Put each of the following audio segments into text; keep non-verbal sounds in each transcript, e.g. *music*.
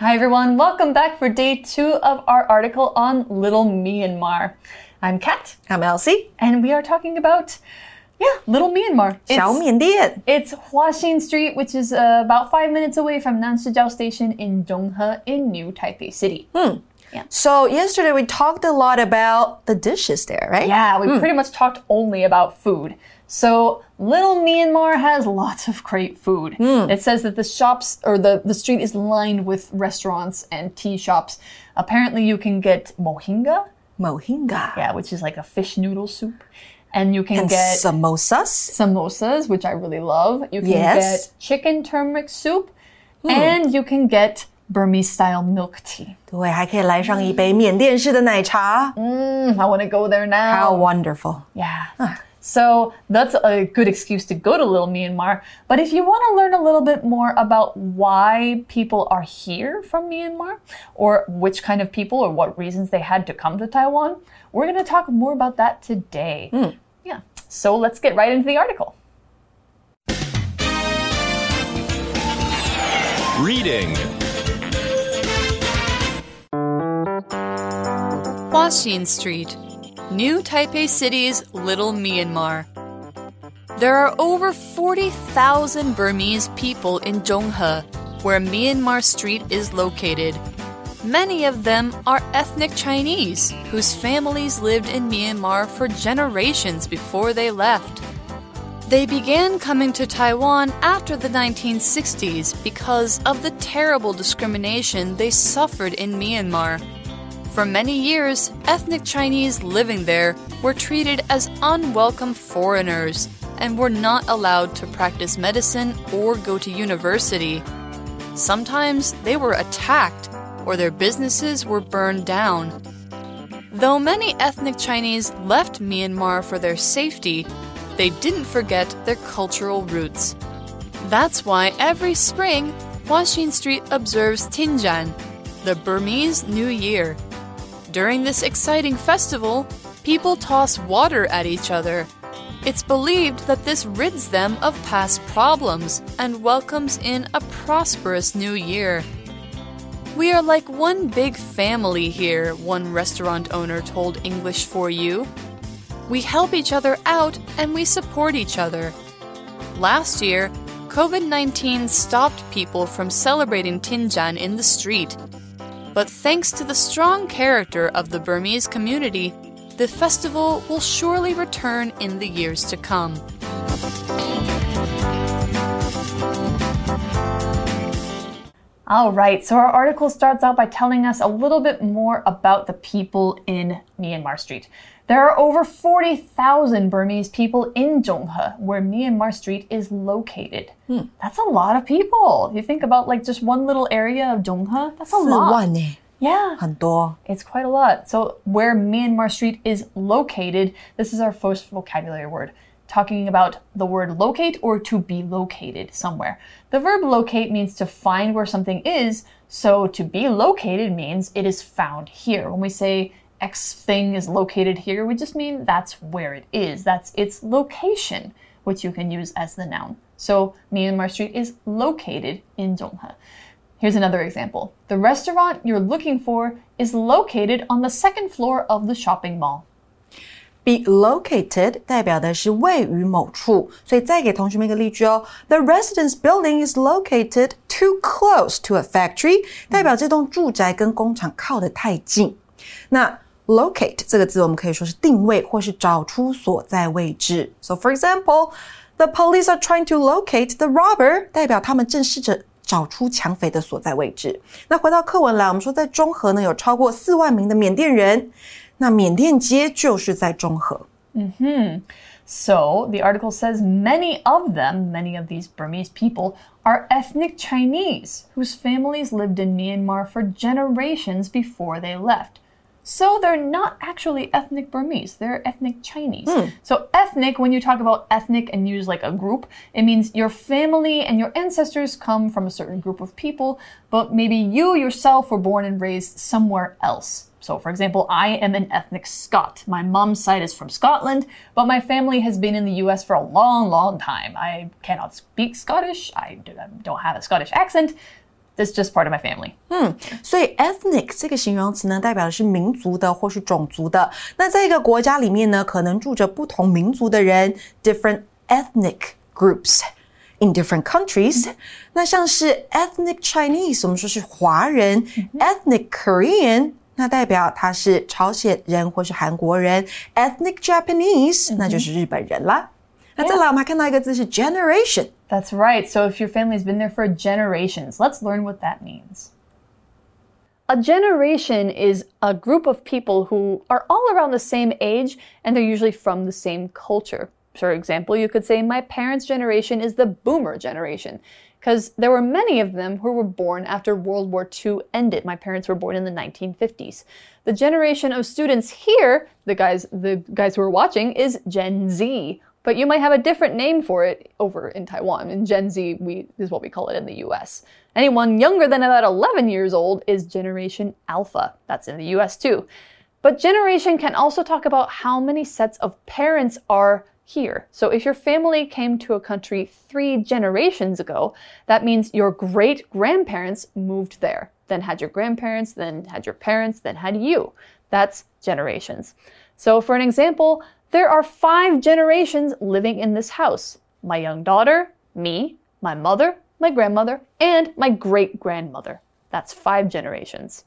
Hi everyone, welcome back for day two of our article on Little Myanmar. I'm Kat. I'm Elsie. And we are talking about, yeah, Little Myanmar. It's, it's Huaxin Street, which is uh, about five minutes away from Nanshijiao Station in Zhonghe in New Taipei City. Hmm. Yeah. So yesterday we talked a lot about the dishes there, right? Yeah, we hmm. pretty much talked only about food. So little Myanmar has lots of great food. Mm. It says that the shops or the, the street is lined with restaurants and tea shops. Apparently you can get mohinga. Mohinga. Yeah, which is like a fish noodle soup. And you can and get samosas. Samosas, which I really love. You can yes. get chicken turmeric soup. Mm. And you can get Burmese style milk tea. 对，还可以来上一杯缅甸式的奶茶。Mm, I want to go there now. How wonderful. Yeah. So that's a good excuse to go to Little Myanmar. But if you want to learn a little bit more about why people are here from Myanmar, or which kind of people or what reasons they had to come to Taiwan, we're going to talk more about that today. Mm. Yeah. So let's get right into the article. Reading Huaxin Street, New Taipei City's Little Myanmar. There are over 40,000 Burmese people in Zhonghe, where Myanmar Street is located. Many of them are ethnic Chinese whose families lived in Myanmar for generations before they left. They began coming to Taiwan after the 1960s because of the terrible discrimination they suffered in Myanmar. For many years, ethnic Chinese living there were treated as unwelcome foreigners and were not allowed to practice medicine or go to university. Sometimes they were attacked or their businesses were burned down. Though many ethnic Chinese left Myanmar for their safety, they didn't forget their cultural roots. That's why every spring, Huaxin Street observes Thingyan, the Burmese New Year. During this exciting festival, people toss water at each other. It's believed that this rids them of past problems and welcomes in a prosperous new year. We are like one big family here, one restaurant owner told English for You. We help each other out and we support each other. Last year, COVID 19 stopped people from celebrating Thingyan in the street. But thanks to the strong character of the Burmese community, the festival will surely return in the years to come. All right, so our article starts out by telling us a little bit more about the people in Myanmar Street. There are over 40,000 Burmese people in Zhonghe, where Myanmar Street is located. Hmm. That's a lot of people. You think about like just one little area of Zhonghe, that's a lot. Yeah. 很多. It's quite a lot. So, where Myanmar Street is located, this is our first vocabulary word, talking about the word locate or to be located somewhere. The verb locate means to find where something is, so to be located means it is found here. When we say X thing is located here, we just mean that's where it is. That's its location, which you can use as the noun. So Myanmar Street is located in Zhonghe. Here's another example. The restaurant you're looking for is located on the second floor of the shopping mall. Be located 代表的是位于某处，所以再给同学们一个例句哦。The residence building is located too close to a factory，代表这栋住宅跟工厂靠得太近。那 locate 这个字，我们可以说是定位或是找出所在位置。So for example, the police are trying to locate the robber，代表他们正试着找出抢匪的所在位置。那回到课文来，我们说在中和呢有超过四万名的缅甸人，那缅甸街就是在中和。嗯哼。So the article says many of them, many of these Burmese people, are ethnic Chinese whose families lived in Myanmar for generations before they left. So they're not actually ethnic Burmese, they're ethnic Chinese. Mm. So ethnic, when you talk about ethnic and use like a group, it means your family and your ancestors come from a certain group of people, but maybe you yourself were born and raised somewhere else. So, for example, I am an ethnic Scot. My mom's side is from Scotland, but my family has been in the US for a long, long time. I cannot speak Scottish. I don't have a Scottish accent It's just part of my family. 所以 ethnic 这个形容词呢，代表的是民族的或是种族的。那在一个国家里面呢，可能住着不同民族的人，different ethnic groups。In different countries，、那像是 ethnic Chinese，我们说是华人、ethnic Korean，那代表他是朝鲜人或是韩国人；ethnic Japanese，、那就是日本人啦。那再来，我们还看到一个字是 generation。 That's right. So if your family's been there for generations, let's learn what that means. A generation is a group of people who are all around the same age and they're usually from the same culture. For example, you could say my parents' generation is the boomer generation because there were many of them who were born after World War II ended. My parents were born in the 1950s. The generation of students here, the guys the guys who are watching is Gen Z, but you might have a different name for it over in Taiwan. In Gen Z, we is what we call it in the US. Anyone younger than about 11 years old is Generation Alpha. That's in the US too. But generation can also talk about how many sets of parents are here. So if your family came to a country three generations ago, that means your great grandparents moved there, then had your grandparents, then had your parents, then had you. That's generations. So for an example, there are five generations living in this house my young daughter, me, my mother, my grandmother, and my great grandmother. That's five generations.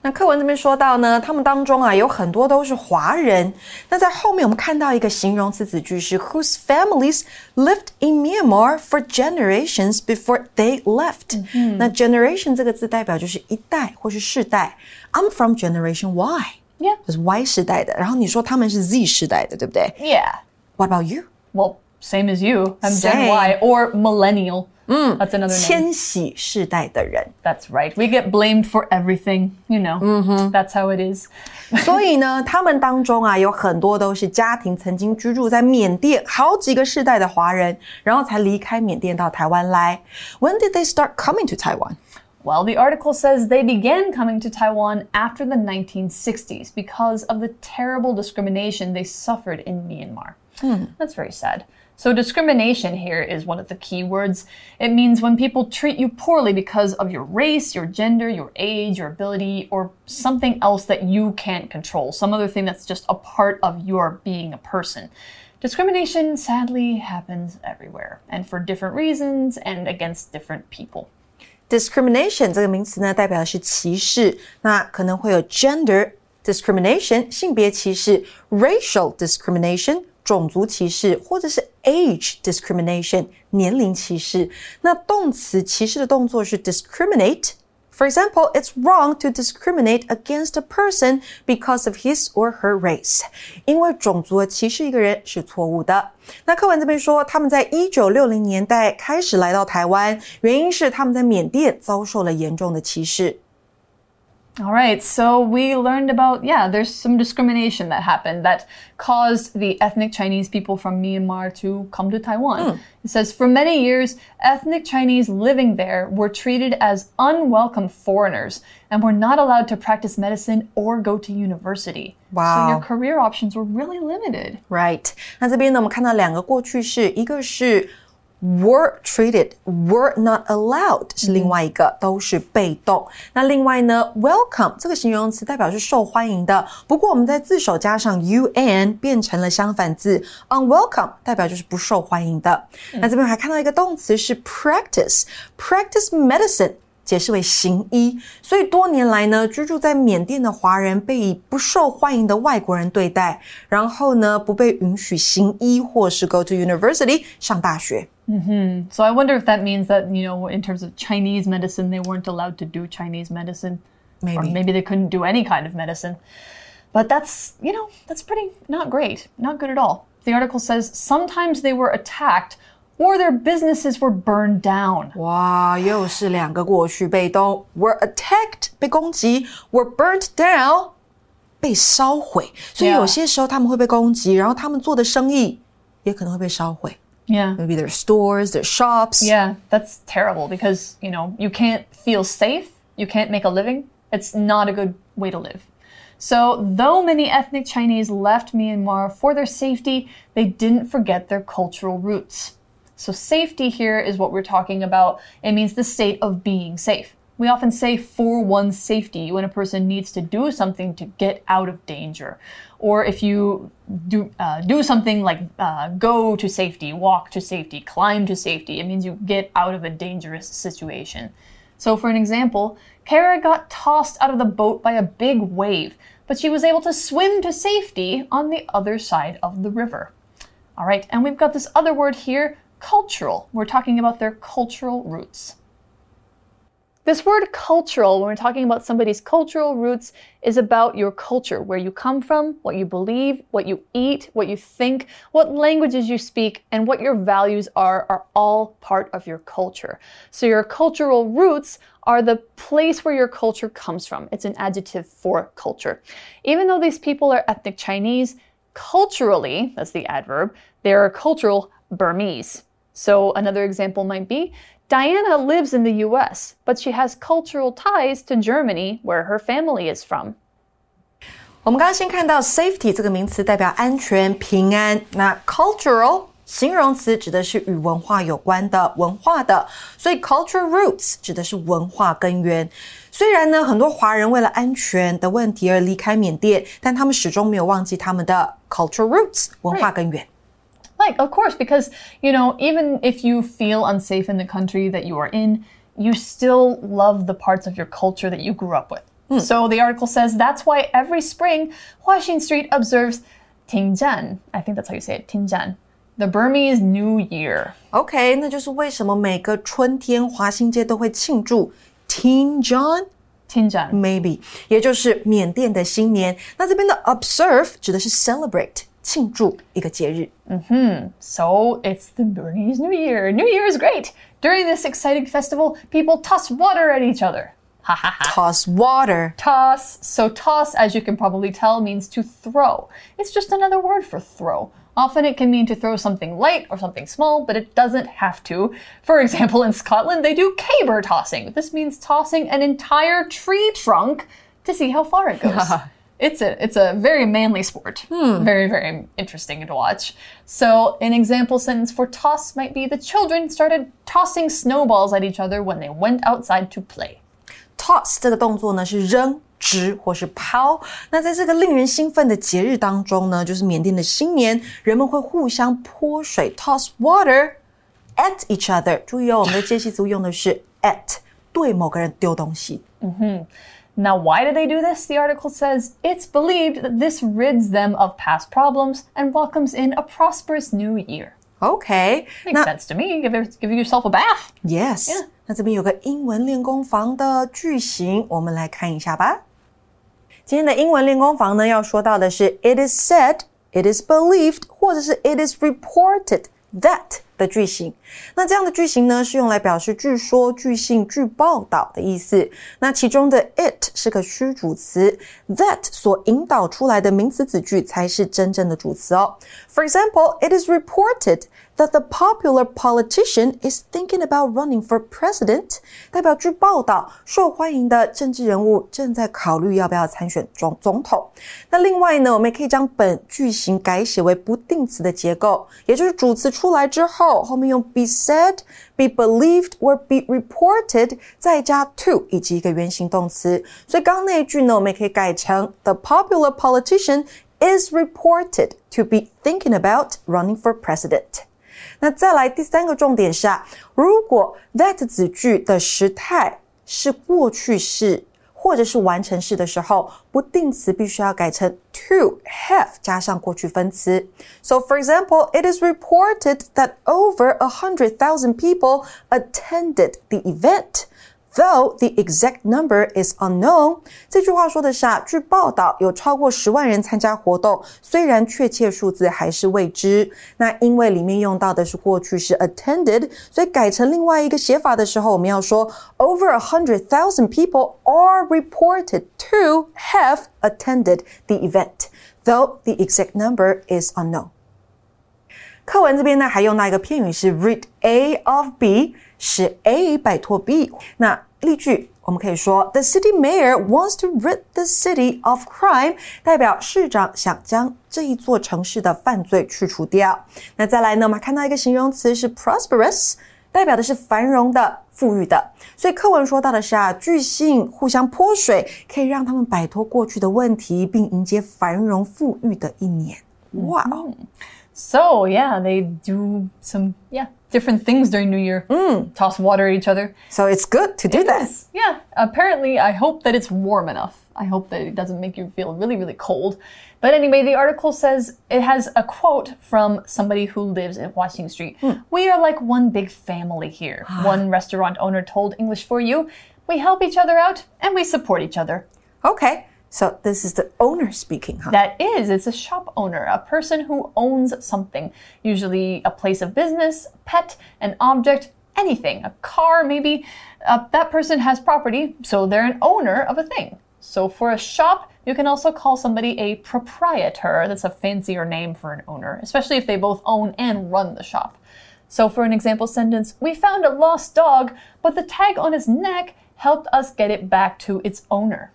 那课文这边说到呢，他们当中啊有很多都是华人。那在后面我们看到一个形容词子句是 whose families lived in Myanmar for generations before they left。那 generation 这个字代表就是一代或是世代。I'm from generation Y， Yeah. 就是 Y 世代的。然后你说他们是 Z 世代的，对不对 Yeah. ？What about you？ Well, same as you. I'm Same. Gen Y or millennial. That's another name. 千禧世代的人。 That's right. We get blamed for everything, you know. That's how it is. *laughs* 所以呢，他们当中啊，有很多都是家庭曾经居住在缅甸好几个世代的华人，然后才离开缅甸到台湾来。When did they start coming to Taiwan? Well, the article says they began coming to Taiwan after the 1960s because of the terrible discrimination they suffered in Myanmar. Hmm. That's very sad. So, discrimination here is one of the key words. It means when people treat you poorly because of your race, your gender, your age, your ability, or something else that you can't control, some other thing that's just a part of your being a person. Discrimination sadly happens everywhere, and for different reasons and against different people. Discrimination 这个名词呢，代表的是歧视，那可能会有 gender discrimination 性别歧视，racial discrimination 种族歧视，或者是 age discrimination 年龄歧视。那动词歧视的动作是 discriminate。For example, it's wrong to discriminate against a person because of his or her race. 因为种族的歧视一个人是错误的。那课文这边说，他们在一九六零年代开始来到台湾，原因是他们在缅甸遭受了严重的歧视。 All right, so we learned about, yeah, there's some discrimination that happened that caused the ethnic Chinese people from Myanmar to come to Taiwan. It says, for many years, ethnic Chinese living there were treated as unwelcome foreigners and were not allowed to practice medicine or go to university. So Wow. your career options were really limited. Right？那这边呢，我们看到两个过去式，一个是 were treated, were not allowed 是另外一个，都是被动。那另外呢，welcome 这个形容词代表是受欢迎的，不过我们在字首加上 un 变成了相反字，unwelcome 代表就是不受欢迎的。那这边还看到一个动词是 practice，practice medicine。解释为行医，所以多年来呢，居住在缅甸的华人被以不受欢迎的外国人对待，然后呢，不被允许行医或是 go to university 上大学。 So I wonder if that means that, you know, in terms of Chinese medicine, they weren't allowed to do Chinese medicine. Or Maybe. maybe they couldn't do any kind of medicine. But that's, you know, that's pretty not great. Not good at all. The article says sometimes they were attacked or their businesses were burned down. 哇，又是两个过去被动，were attacked 被攻击，were burnt down 被烧毁。所以 Yeah. 有些时候他们会被攻击，然后他们做的生意也可能会被烧毁。 Yeah. Maybe their stores, their shops. Yeah, that's terrible because, you know, you can't feel safe, you can't make a living. It's not a good way to live. So, though many ethnic Chinese left Myanmar for their safety, they didn't forget their cultural roots. So safety here is what we're talking about. It means the state of being safe. We often say for one's safety when a person needs to do something to get out of danger. Or if you do, uh, do something like uh, go to safety, walk to safety, climb to safety, it means you get out of a dangerous situation. So, for an example, Kara got tossed out of the boat by a big wave, but she was able to swim to safety on the other side of the river. All right, and we've got this other word here, cultural. We're talking about their cultural roots. This word cultural, when we're talking about somebody's cultural roots, is about your culture, where you come from, what you believe, what you eat, what you think, what languages you speak, and what your values are, are all part of your culture. So your cultural roots are the place where your culture comes from. It's an adjective for culture. Even though these people are ethnic Chinese, culturally, that's the adverb, they are cultural Burmese. So another example might be Diana lives in the US, but she has cultural ties to Germany, where her family is from. 我们刚刚先看到 safety 这个名词代表安全、平安，那 cultural 形容词指的是与文化有关的、文化的，所以 cultural roots 指的是文化根源。虽然呢，很多华人为了安全的问题而离开缅甸，但他们始终没有忘记他们的 cultural roots 文化根源。 Like, of course, because, you know, even if you feel unsafe in the country that you are in, you still love the parts of your culture that you grew up with. Hmm. So the article says that's why every spring, Huaxin Street observes Tingzhan. I think that's how you say it, Tingzhan. The Burmese New Year. OK，那就是为什么每个春天华新街都会庆祝 Tingzhan。Tingzhan maybe，也就是缅甸的新年。那这边的 observe 指的是 celebrate。 庆祝一个节日。Mm hmm. So it's the Burmese New Year. New Year is great. During this exciting festival, people toss water at each other. toss water. Toss. So toss, as you can probably tell, means to throw. It's just another word for throw. Often it can mean to throw something light or something small, but it doesn't have to. For example, in Scotland, they do caber tossing. This means tossing an entire tree trunk to see how far it goes. *laughs* It's a it's a very manly sport. Hmm. Very very interesting to watch. So an example sentence for toss might be the children started tossing snowballs at each other when they went outside to play. Toss 这个动作呢是扔。掷或是抛，那在这个令人兴奋的节日当中呢，就是缅甸的新年，人们会互相泼水，toss water at each other。注意哦，我们的介系词用的是 at，对某个人丢东西。嗯哼。 now, why do they do this? The article says it's believed that this rids them of past problems and welcomes in a prosperous new year. Okay, makes sense to me. Give give yourself a bath. Yes. Yeah. 那这边有个英文练功房的句型，我们来看一下吧。今天的英文练功房呢，要说到的是 "It is said", "It is believed", 或者是 "It is reported that" 的句型。那这样的句型呢，是用来表示据说、据信、据报道的意思。那其中的 it 是个虚主词，that 所引导出来的名词子句才是真正的主词哦。For example, it is reported that the popular politician is thinking about running for president。代表据报道，受欢迎的政治人物正在考虑要不要参选总总统。那另外呢，我们也可以将本句型改写为不定词的结构，也就是主词出来之后，后面用 be said, be believed or be reported，再加 to 以及一个原形动词。所以刚刚那一句呢，我们也可以改成 The popular politician is reported to be thinking about running for president。 那再来第三个重点是啊，如果 that 子句的时态是过去式。或者是完成式的时候，不定词必须要改成 to have 加上过去分词。So for example, it is reported that over a hundred thousand people attended the event. Though the exact number is unknown，这句话说的是啊，据报道有超过十万人参加活动，虽然确切数字还是未知。那因为里面用到的是过去式 attended，所以改成另外一个写法的时候，我们要说 over a hundred thousand people are reported to have attended the event, though the exact number is unknown. 课文这边呢还用到一个片语是 rid A of B，使 A 摆脱 B。那例句我们可以说，The city mayor wants to rid the city of crime，代表市长想将这一座城市的犯罪去除掉。那再来呢，我们看到一个形容词是 prosperous，代表的是繁荣的、富裕的。所以课文说到的是啊，巨星互相泼水，可以让他们摆脱过去的问题，并迎接繁荣富裕的一年。哇、哦 So yeah, they do some yeah different things during New Year. Mm. Toss water at each other. So it's good to do It that. is. Yeah. Apparently, I hope that it's warm enough. I hope that it doesn't make you feel really, really cold. But anyway, the article says it has a quote from somebody who lives at Huaxin Street. We are like one big family here. *sighs* one restaurant owner told English for You. We help each other out and we support each other. Okay, so this is the owner speaking, huh? That is, it's a shop owner, a person who owns something, usually a place of business, pet, an object, anything, a car maybe. Uh, that person has property, so they're an owner of a thing. So for a shop, you can also call somebody a proprietor. That's a fancier name for an owner, especially if they both own and run the shop. So for an example sentence, we found a lost dog, but the tag on its neck helped us get it back to its owner.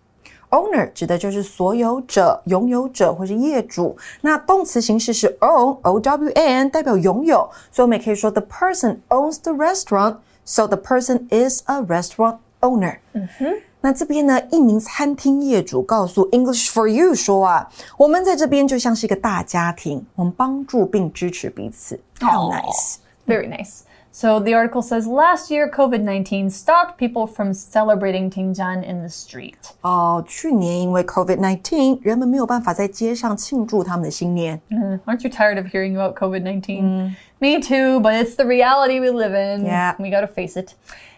Owner 指的就是所有者、拥有者或是业主。那动词形式是 own，o w n，代表拥有。所以我们也可以说 the person owns the restaurant，so the person is a restaurant owner。嗯哼。那这边呢，一名餐厅业主告诉 English for You 说啊，我们在这边就像是一个大家庭，我们帮助并支持彼此。How nice！Very nice. So the article says last year COVID 19 stopped people from celebrating Thingyan in the street. Oh, 哦，去年因为 COVID aren't you tired of hearing about COVID nineteen? Mm. Me too, but it's the reality we live in. Yeah, we gotta face it.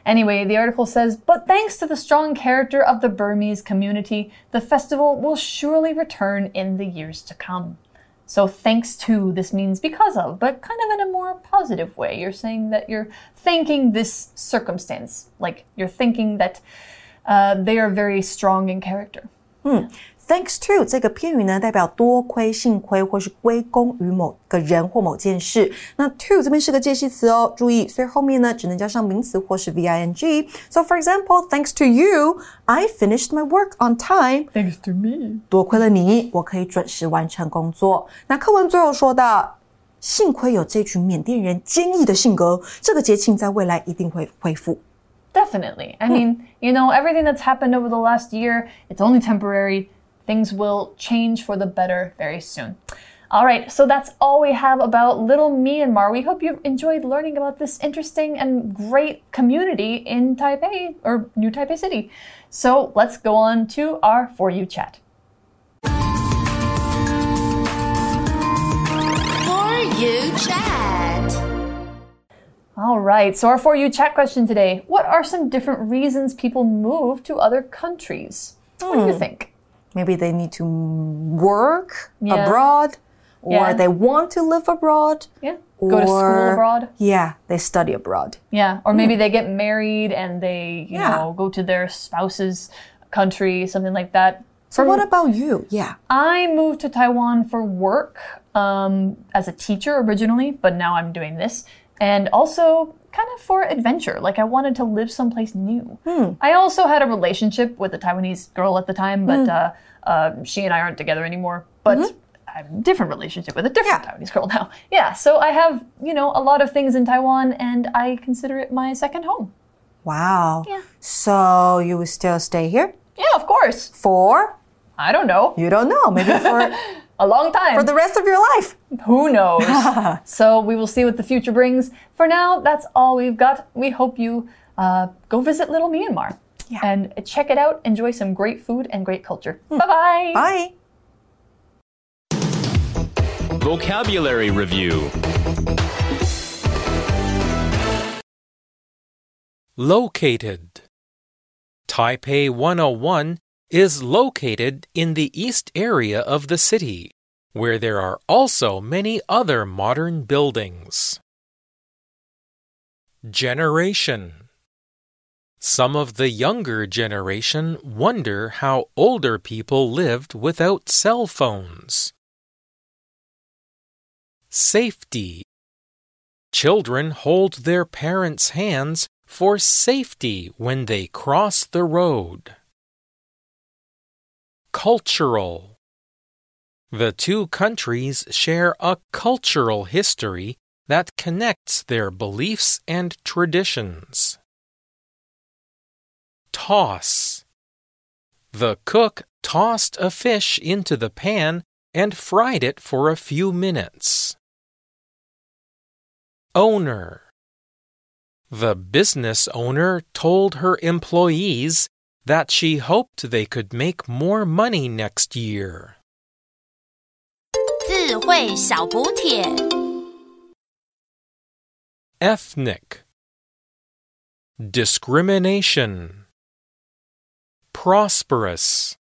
Anyway, the article says, but thanks to the strong character of the Burmese community, the festival will surely return in the years to come. So, thanks to, this means because of, but kind of in a more positive way. You're saying that you're thanking this circumstance, like you're thinking that uh, they are very strong in character. Thanks to 这个片语呢，代表多亏、幸亏或是归功于某个人或某件事。那 to 这边是个介系词哦，注意，所以后面呢只能加上名词或是 v-i-n-g。So for example, thanks to you, I finished my work on time. Thanks to me. 多亏了你，我可以准时完成工作。那课文最后说到，幸亏有这群缅甸人坚毅的性格，这个节庆在未来一定会恢复。 Definitely. I mean, you know, everything that's happened over the last year, it's only temporary. Things will change for the better very soon. All right, so that's all we have about Little Myanmar. We hope you've enjoyed learning about this interesting and great community in Taipei or New Taipei City. So let's go on to our For You chat. For you chat. All right, so our For You chat question today What are some different reasons people move to other countries? What do you hmm. think? Maybe they need to work Yeah. abroad, or Yeah. they want to live abroad. Yeah. Go to school abroad. Yeah, they study abroad. Yeah, or maybe they get married and they, you Yeah. know, go to their spouse's country, something like that. So what about you? Yeah. I moved to Taiwan for work um, as a teacher originally, but now I'm doing this. And also kind of for adventure. Like I wanted to live someplace new. I also had a relationship with a Taiwanese girl at the time, but uh, uh, she and I aren't together anymore. But I have a different relationship with a different Yeah. Taiwanese girl now. *laughs* Yeah, so I have, you know, a lot of things in Taiwan and I consider it my second home. Wow. Yeah. So you will still stay here Yeah, of course. for I don't know. you don't know maybe for *laughs* A long time. for the rest of your life. Who knows? *laughs* so we will see what the future brings. For now, that's all we've got. We hope you uh, go visit Little Myanmar Yeah. and check it out. Enjoy some great food and great culture. Bye-bye. Bye. Vocabulary Review Located. Taipei 101 is located in the east area of the city, where there are also many other modern buildings. Generation. Some of the younger generation wonder how older people lived without cell phones. Safety. Children hold their parents' hands for safety when they cross the road. Cultural. The two countries share a cultural history that connects their beliefs and traditions. Toss. The cook tossed a fish into the pan and fried it for a few minutes. Owner. The business owner told her employees that she hoped they could make more money next year. 智慧小补帖。 Ethnic Discrimination Prosperous